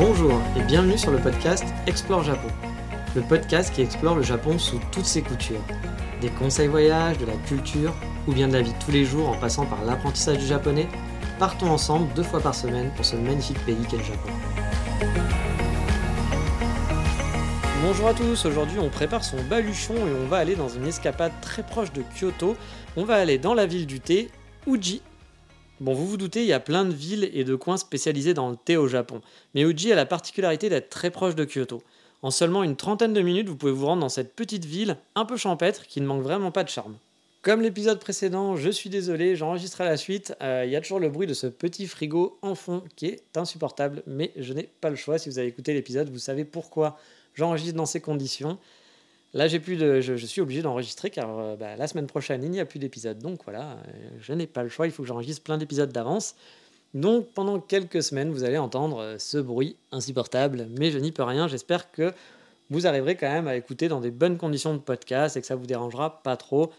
Bonjour et bienvenue sur le podcast Explore Japon. Le podcast qui explore le Japon sous toutes ses coutures. Des conseils voyages, de la culture ou bien de la vie tous les jours en passant par l'apprentissage du japonais, partons ensemble deux fois par semaine pour ce magnifique pays qu'est le Japon. Bonjour à tous, aujourd'hui on prépare son baluchon et on va aller dans une escapade très proche de Kyoto. On va aller dans la ville du thé, Uji. Bon, vous vous doutez, il y a plein de villes et de coins spécialisés dans le thé au Japon. Mais Uji a la particularité d'être très proche de Kyoto. En seulement une trentaine de minutes, vous pouvez vous rendre dans cette petite ville un peu champêtre qui ne manque vraiment pas de charme. Comme l'épisode précédent, je suis désolé, j'enregistre à la suite. Euh, Il y a toujours le bruit de ce petit frigo en fond qui est insupportable, mais je n'ai pas le choix. Si vous avez écouté l'épisode, vous savez pourquoi j'enregistre dans ces conditions. Là, j'ai plus de, je, suis obligé d'enregistrer car euh, bah, la semaine prochaine, il n'y a plus d'épisode. Donc voilà, euh, je n'ai pas le choix, il faut que j'enregistre plein d'épisodes d'avance. Donc pendant quelques semaines, vous allez entendre euh, ce bruit insupportable, mais je n'y peux rien. J'espère que vous arriverez quand même à écouter dans des bonnes conditions de podcast et que ça vous dérangera pas trop.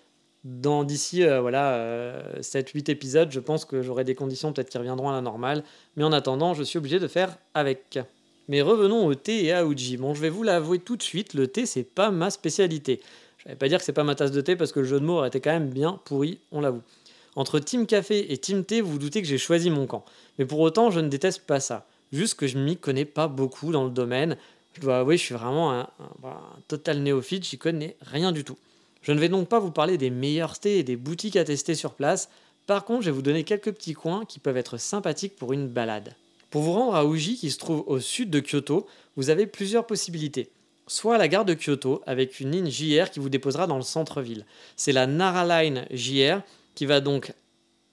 Dans d'ici voilà euh, 7-8 épisodes, je pense que j'aurai des conditions peut-être qui reviendront à la normale. Mais en attendant, je suis obligé de faire avec. Mais revenons au thé et à Uji. Bon, je vais vous l'avouer tout de suite, le thé, c'est pas ma spécialité. Je vais pas dire que c'est pas ma tasse de thé parce que le jeu de mots aurait été quand même bien pourri, on l'avoue. Entre Team Café et Team Thé, vous vous doutez que j'ai choisi mon camp. Mais pour autant, je ne déteste pas ça. Juste que je m'y connais pas beaucoup dans le domaine. Je dois avouer, je suis vraiment un, total néophyte, j'y connais rien du tout. Je ne vais donc pas vous parler des meilleurs thés et des boutiques à tester sur place. Par contre, je vais vous donner quelques petits coins qui peuvent être sympathiques pour une balade. Pour vous rendre à Uji, qui se trouve au sud de Kyoto, vous avez plusieurs possibilités. Soit à la gare de Kyoto, avec une ligne JR qui vous déposera dans le centre-ville. C'est la Nara Line JR qui va donc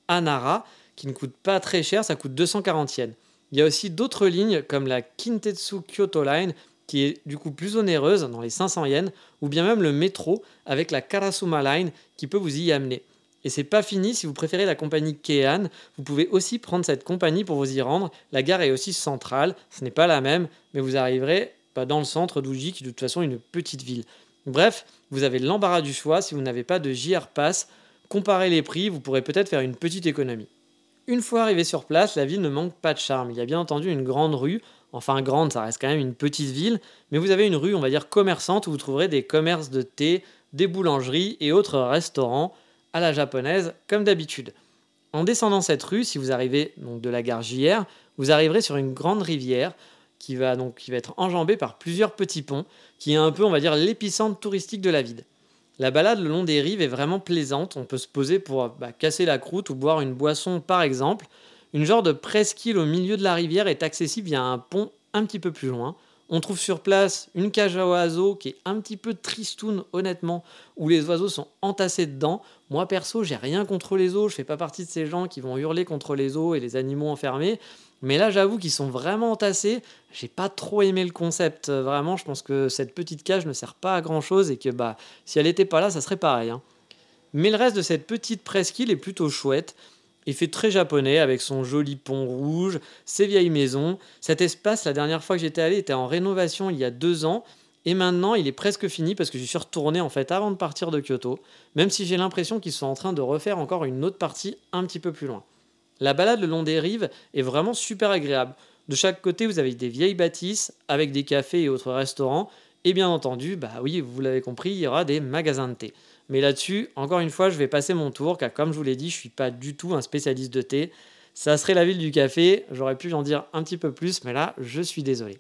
à Nara, qui ne coûte pas très cher, ça coûte 240 yens. Il y a aussi d'autres lignes comme la Kintetsu Kyoto Line qui est du coup plus onéreuse dans les 500 yens, ou bien même le métro avec la Karasuma Line qui peut vous y amener. Et c'est pas fini, si vous préférez la compagnie Keihan, vous pouvez aussi prendre cette compagnie pour vous y rendre. La gare est aussi centrale, ce n'est pas la même, mais vous arriverez bah, dans le centre d'Uji, qui est de toute façon une petite ville. Bref, vous avez l'embarras du choix si vous n'avez pas de JR Pass. Comparez les prix, vous pourrez peut-être faire une petite économie. Une fois arrivé sur place, la ville ne manque pas de charme. Il y a bien entendu une grande rue, enfin grande, ça reste quand même une petite ville, mais vous avez une rue, on va dire commerçante, où vous trouverez des commerces de thé, des boulangeries et autres restaurants à la japonaise, comme d'habitude. En descendant cette rue, si vous arrivez donc de la gare JR, vous arriverez sur une grande rivière qui va donc être enjambée par plusieurs petits ponts, qui est un peu, on va dire, l'épicentre touristique de la ville. La balade le long des rives est vraiment plaisante. On peut se poser pour bah, casser la croûte ou boire une boisson, par exemple. Une genre de presqu'île au milieu de la rivière est accessible via un pont un petit peu plus loin. On trouve sur place une cage à oiseaux qui est un petit peu tristoun, honnêtement, où les oiseaux sont entassés dedans. Moi, perso, j'ai rien contre les eaux. Je fais pas partie de ces gens qui vont hurler contre les eaux et les animaux enfermés. Mais là, j'avoue qu'ils sont vraiment entassés. J'ai pas trop aimé le concept. Vraiment, je pense que cette petite cage ne sert pas à grand chose et que bah, si elle n'était pas là, ça serait pareil. hein. Mais le reste de cette petite presqu'île est plutôt chouette. Il fait très japonais avec son joli pont rouge, ses vieilles maisons. Cet espace, la dernière fois que j'étais allé, était en rénovation il y a deux ans. Et maintenant, il est presque fini parce que j'y suis retourné en fait avant de partir de Kyoto. Même si j'ai l'impression qu'ils sont en train de refaire encore une autre partie un petit peu plus loin. La balade le long des rives est vraiment super agréable. De chaque côté, vous avez des vieilles bâtisses avec des cafés et autres restaurants. Et bien entendu, bah oui, vous l'avez compris, il y aura des magasins de thé. Mais là-dessus, encore une fois, je vais passer mon tour, car comme je vous l'ai dit, je suis pas du tout un spécialiste de thé. Ça serait la ville du café, j'aurais pu en dire un petit peu plus, mais là, je suis désolé.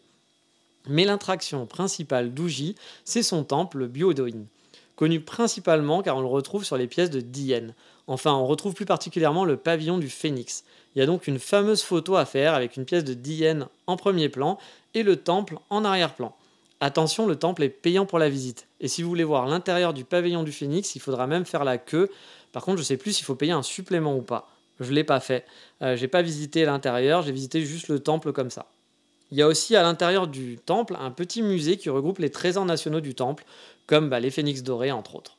Mais l'attraction principale d'Uji, c'est son temple, le Byodoin. Connu principalement car on le retrouve sur les pièces de Dien. Enfin, on retrouve plus particulièrement le pavillon du Phénix. Il y a donc une fameuse photo à faire avec une pièce de Dien en premier plan et le temple en arrière-plan. Attention, le temple est payant pour la visite. Et si vous voulez voir l'intérieur du pavillon du Phénix, il faudra même faire la queue Par contre, je sais plus s'il faut payer un supplément ou pas. Je l'ai pas fait. Euh, j'ai pas visité l'intérieur, j'ai visité juste le temple comme ça. Il y a aussi à l'intérieur du temple un petit musée qui regroupe les trésors nationaux du temple, comme bah, les phénix dorés entre autres.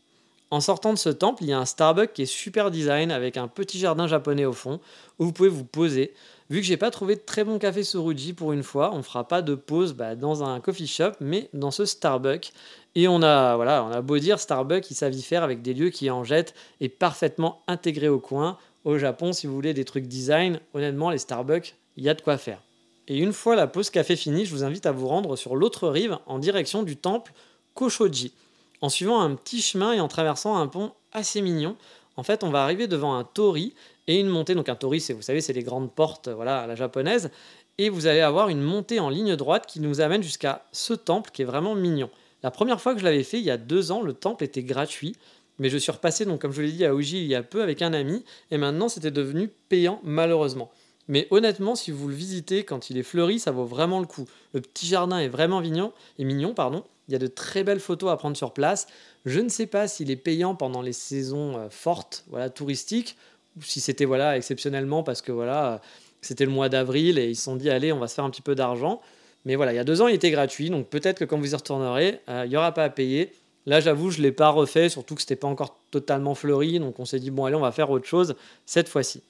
En sortant de ce temple, il y a un Starbucks qui est super design avec un petit jardin japonais au fond où vous pouvez vous poser. Vu que j'ai pas trouvé de très bon café Soruji pour une fois, on fera pas de pause bah, dans un coffee shop, mais dans ce Starbucks. Et on a, voilà, on a beau dire Starbucks, il savent y faire avec des lieux qui en jettent et parfaitement intégrés au coin. Au Japon, si vous voulez des trucs design, honnêtement, les Starbucks, il y a de quoi faire. Et une fois la pause café finie, je vous invite à vous rendre sur l'autre rive en direction du temple Koshoji en suivant un petit chemin et en traversant un pont assez mignon. En fait, on va arriver devant un tori et une montée. Donc un tori, vous savez, c'est les grandes portes, voilà, à la japonaise. Et vous allez avoir une montée en ligne droite qui nous amène jusqu'à ce temple qui est vraiment mignon. La première fois que je l'avais fait, il y a deux ans, le temple était gratuit. Mais je suis repassé, donc comme je vous l'ai dit, à Oji il y a peu avec un ami. Et maintenant, c'était devenu payant, malheureusement. Mais honnêtement, si vous le visitez quand il est fleuri, ça vaut vraiment le coup. Le petit jardin est vraiment mignon, et mignon pardon. Il y a de très belles photos à prendre sur place. Je ne sais pas s'il est payant pendant les saisons euh, fortes, voilà, touristiques, ou si c'était voilà exceptionnellement parce que voilà, c'était le mois d'avril et ils se sont dit allez, on va se faire un petit peu d'argent. Mais voilà, il y a deux ans, il était gratuit, donc peut-être que quand vous y retournerez, euh, il n'y aura pas à payer. Là, j'avoue, je ne l'ai pas refait, surtout que ce n'était pas encore totalement fleuri, donc on s'est dit bon allez, on va faire autre chose cette fois-ci.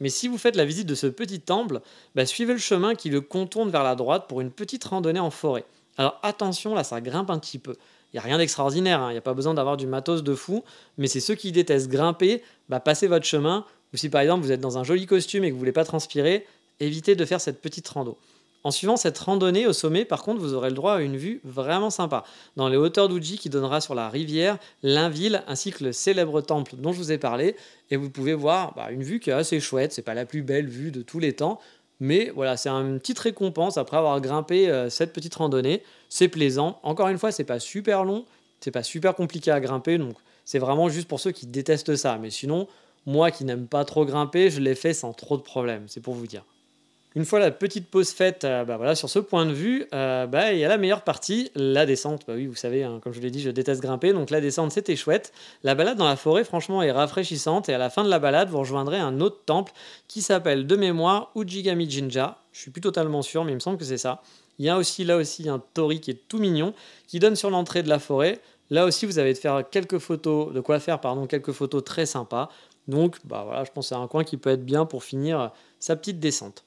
Mais si vous faites la visite de ce petit temple, bah, suivez le chemin qui le contourne vers la droite pour une petite randonnée en forêt. Alors attention, là ça grimpe un petit peu. Il n'y a rien d'extraordinaire, hein. il n'y a pas besoin d'avoir du matos de fou, mais c'est ceux qui détestent grimper, bah, passez votre chemin, ou si par exemple vous êtes dans un joli costume et que vous ne voulez pas transpirer, évitez de faire cette petite rando. En suivant cette randonnée au sommet, par contre, vous aurez le droit à une vue vraiment sympa. Dans les hauteurs d'Uji qui donnera sur la rivière, l'Inville, ainsi que le célèbre temple dont je vous ai parlé. Et vous pouvez voir bah, une vue qui est assez chouette. C'est pas la plus belle vue de tous les temps. Mais voilà, c'est une petite récompense après avoir grimpé euh, cette petite randonnée. C'est plaisant. Encore une fois, c'est pas super long, c'est pas super compliqué à grimper, donc c'est vraiment juste pour ceux qui détestent ça. Mais sinon, moi qui n'aime pas trop grimper, je l'ai fait sans trop de problèmes, c'est pour vous dire. Une fois la petite pause faite, euh, bah sur ce point de vue, euh, bah, il y a la meilleure partie, la descente. Bah oui, vous savez, hein, comme je l'ai dit, je déteste grimper, donc la descente c'était chouette. La balade dans la forêt, franchement, est rafraîchissante, et à la fin de la balade, vous rejoindrez un autre temple qui s'appelle de mémoire Ujigami Jinja. Je suis plus totalement sûr, mais il me semble que c'est ça. Il y a aussi là aussi un tori qui est tout mignon, qui donne sur l'entrée de la forêt. Là aussi, vous avez de faire quelques photos, de quoi faire, pardon, quelques photos très sympas. Donc, bah voilà, je pense que c'est un coin qui peut être bien pour finir sa petite descente.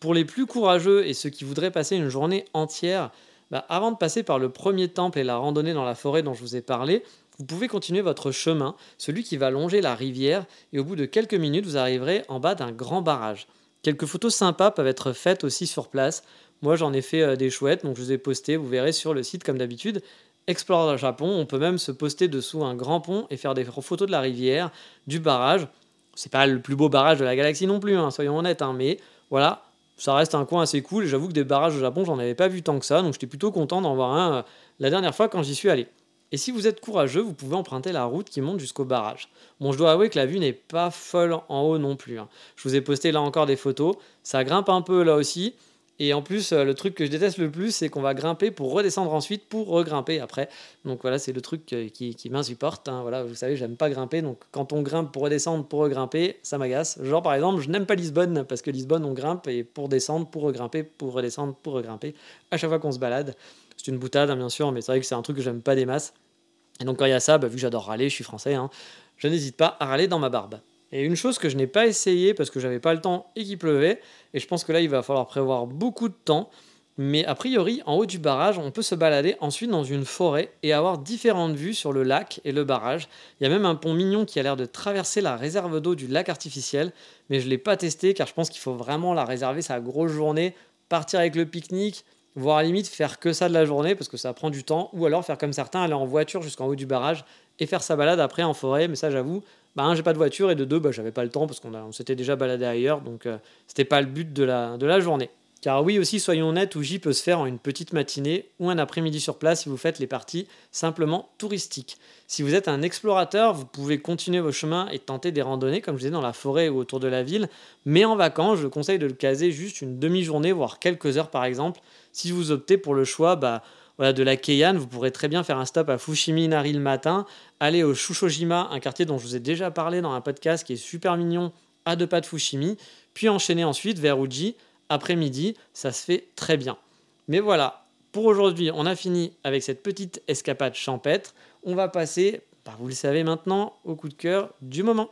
Pour les plus courageux et ceux qui voudraient passer une journée entière, bah, avant de passer par le premier temple et la randonnée dans la forêt dont je vous ai parlé, vous pouvez continuer votre chemin, celui qui va longer la rivière, et au bout de quelques minutes, vous arriverez en bas d'un grand barrage. Quelques photos sympas peuvent être faites aussi sur place. Moi, j'en ai fait euh, des chouettes, donc je vous ai posté, vous verrez sur le site comme d'habitude. Explore Japon, on peut même se poster dessous un grand pont et faire des photos de la rivière, du barrage. C'est pas le plus beau barrage de la galaxie non plus, hein, soyons honnêtes, hein, mais voilà, ça reste un coin assez cool. J'avoue que des barrages au Japon, j'en avais pas vu tant que ça. Donc j'étais plutôt content d'en voir un euh, la dernière fois quand j'y suis allé. Et si vous êtes courageux, vous pouvez emprunter la route qui monte jusqu'au barrage. Bon, je dois avouer que la vue n'est pas folle en haut non plus. Hein. Je vous ai posté là encore des photos. Ça grimpe un peu là aussi. Et en plus, euh, le truc que je déteste le plus, c'est qu'on va grimper pour redescendre ensuite, pour regrimper après. Donc voilà, c'est le truc qui, qui m'insupporte. Hein. Voilà, vous savez, j'aime pas grimper. Donc quand on grimpe pour redescendre, pour regrimper, ça m'agace. Genre par exemple, je n'aime pas Lisbonne, parce que Lisbonne, on grimpe et pour descendre, pour regrimper, pour redescendre, pour regrimper, à chaque fois qu'on se balade. C'est une boutade, hein, bien sûr, mais c'est vrai que c'est un truc que j'aime pas des masses. Et donc quand il y a ça, bah, vu que j'adore râler, je suis français, hein, je n'hésite pas à râler dans ma barbe. Et une chose que je n'ai pas essayé parce que j'avais pas le temps et qu'il pleuvait, et je pense que là il va falloir prévoir beaucoup de temps, mais a priori en haut du barrage on peut se balader ensuite dans une forêt et avoir différentes vues sur le lac et le barrage. Il y a même un pont mignon qui a l'air de traverser la réserve d'eau du lac artificiel, mais je ne l'ai pas testé car je pense qu'il faut vraiment la réserver sa grosse journée, partir avec le pique-nique, voire limite faire que ça de la journée parce que ça prend du temps, ou alors faire comme certains, aller en voiture jusqu'en haut du barrage et faire sa balade après en forêt, mais ça j'avoue, bah, un, j'ai pas de voiture, et de deux, bah, j'avais pas le temps parce qu'on on s'était déjà baladé ailleurs, donc euh, c'était pas le but de la, de la journée. Car oui aussi, soyons honnêtes, Ouji peut se faire en une petite matinée ou un après-midi sur place si vous faites les parties simplement touristiques. Si vous êtes un explorateur, vous pouvez continuer vos chemins et tenter des randonnées, comme je disais, dans la forêt ou autour de la ville. Mais en vacances, je conseille de le caser juste une demi-journée, voire quelques heures par exemple. Si vous optez pour le choix, bah, voilà, de la Keihan, vous pourrez très bien faire un stop à Fushimi Nari le matin, aller au Shushojima, un quartier dont je vous ai déjà parlé dans un podcast qui est super mignon, à deux pas de Fushimi, puis enchaîner ensuite vers Uji, après-midi, ça se fait très bien. Mais voilà, pour aujourd'hui, on a fini avec cette petite escapade champêtre. On va passer, bah, vous le savez maintenant, au coup de cœur du moment.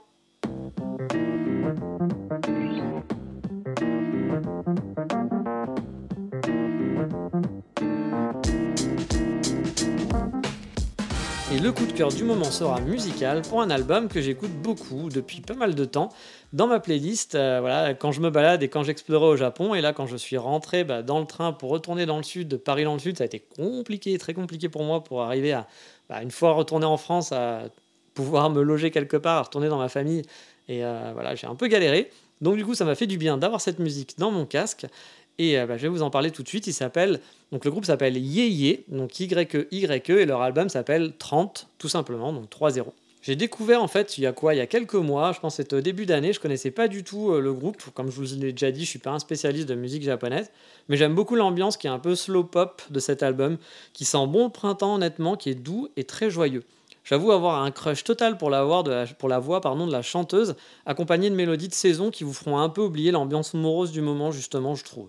Et le coup de cœur du moment sera musical pour un album que j'écoute beaucoup depuis pas mal de temps dans ma playlist. Euh, voilà, quand je me balade et quand j'explorais au Japon. Et là, quand je suis rentré bah, dans le train pour retourner dans le sud, de Paris dans le sud, ça a été compliqué, très compliqué pour moi pour arriver à, bah, une fois retourné en France, à pouvoir me loger quelque part, à retourner dans ma famille. Et euh, voilà, j'ai un peu galéré. Donc du coup, ça m'a fait du bien d'avoir cette musique dans mon casque. Et euh, bah, je vais vous en parler tout de suite. Il s'appelle donc le groupe s'appelle Yeye, donc Y E et leur album s'appelle 30, tout simplement, donc 3-0. J'ai découvert en fait il y a quoi? Il y a quelques mois, je pense que c'était au début d'année, je connaissais pas du tout euh, le groupe. Comme je vous l'ai déjà dit, je suis pas un spécialiste de musique japonaise, mais j'aime beaucoup l'ambiance qui est un peu slow pop de cet album, qui sent bon le printemps honnêtement, qui est doux et très joyeux. J'avoue avoir un crush total pour la, voix pour la voix pardon, de la chanteuse, accompagnée de mélodies de saison qui vous feront un peu oublier l'ambiance morose du moment justement, je trouve.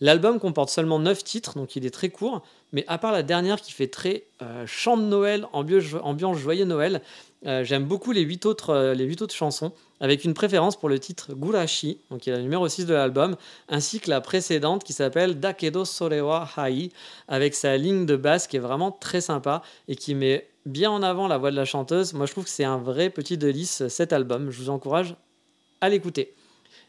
L'album comporte seulement 9 titres, donc il est très court, mais à part la dernière qui fait très euh, chant de Noël, ambiance, joyeux Noël, euh, j'aime beaucoup les 8, autres, euh, les 8 autres chansons, avec une préférence pour le titre Gurashi, donc qui est la numéro 6 de l'album, ainsi que la précédente qui s'appelle Dakedo Sorewa Hai, avec sa ligne de basse qui est vraiment très sympa et qui met bien en avant la voix de la chanteuse. Moi je trouve que c'est un vrai petit délice cet album, je vous encourage à l'écouter.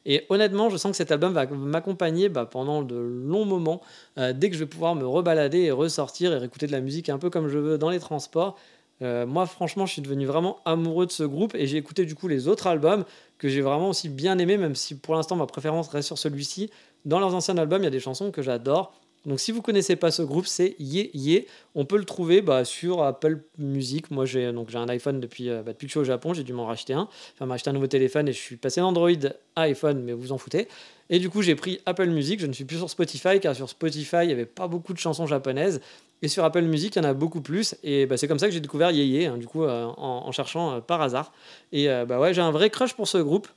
Et honnêtement, je sens que cet album va m'accompagner bah, pendant de longs moments, euh, dès que je vais pouvoir me rebalader et ressortir et écouter de la musique un peu comme je veux dans les transports. Euh, moi, franchement, je suis devenu vraiment amoureux de ce groupe et j'ai écouté du coup les autres albums que j'ai vraiment aussi bien aimés, même si pour l'instant ma préférence reste sur celui-ci. Dans leurs anciens albums, il y a des chansons que j'adore. Donc si vous connaissez pas ce groupe, c'est Ye Ye. On peut le trouver bah, sur Apple Music. Moi j'ai donc j'ai un iPhone depuis, euh, bah, depuis que je suis au Japon, j'ai dû m'en racheter un, enfin m'acheter un nouveau téléphone et je suis passé d'Android à iPhone, mais vous en foutez. Et du coup j'ai pris Apple Music. Je ne suis plus sur Spotify car sur Spotify il n'y avait pas beaucoup de chansons japonaises et sur Apple Music il y en a beaucoup plus. Et bah, c'est comme ça que j'ai découvert Ye Ye, hein, du coup euh, en, cherchant euh, par hasard. Et bah ouais j'ai un vrai crush pour ce groupe.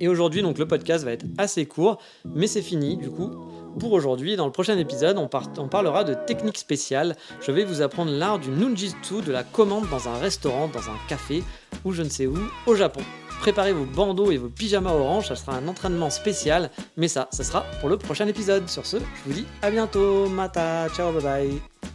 Et aujourd'hui, donc le podcast va être assez court, mais c'est fini du coup pour aujourd'hui. Dans le prochain épisode, on, parlera de techniques spéciales. Je vais vous apprendre l'art du nunjitsu, de la commande dans un restaurant, dans un café ou je ne sais où au Japon. Préparez vos bandeaux et vos pyjamas orange, ça sera un entraînement spécial, mais ça, ça sera pour le prochain épisode. Sur ce, je vous dis à bientôt, mata, ciao, bye bye.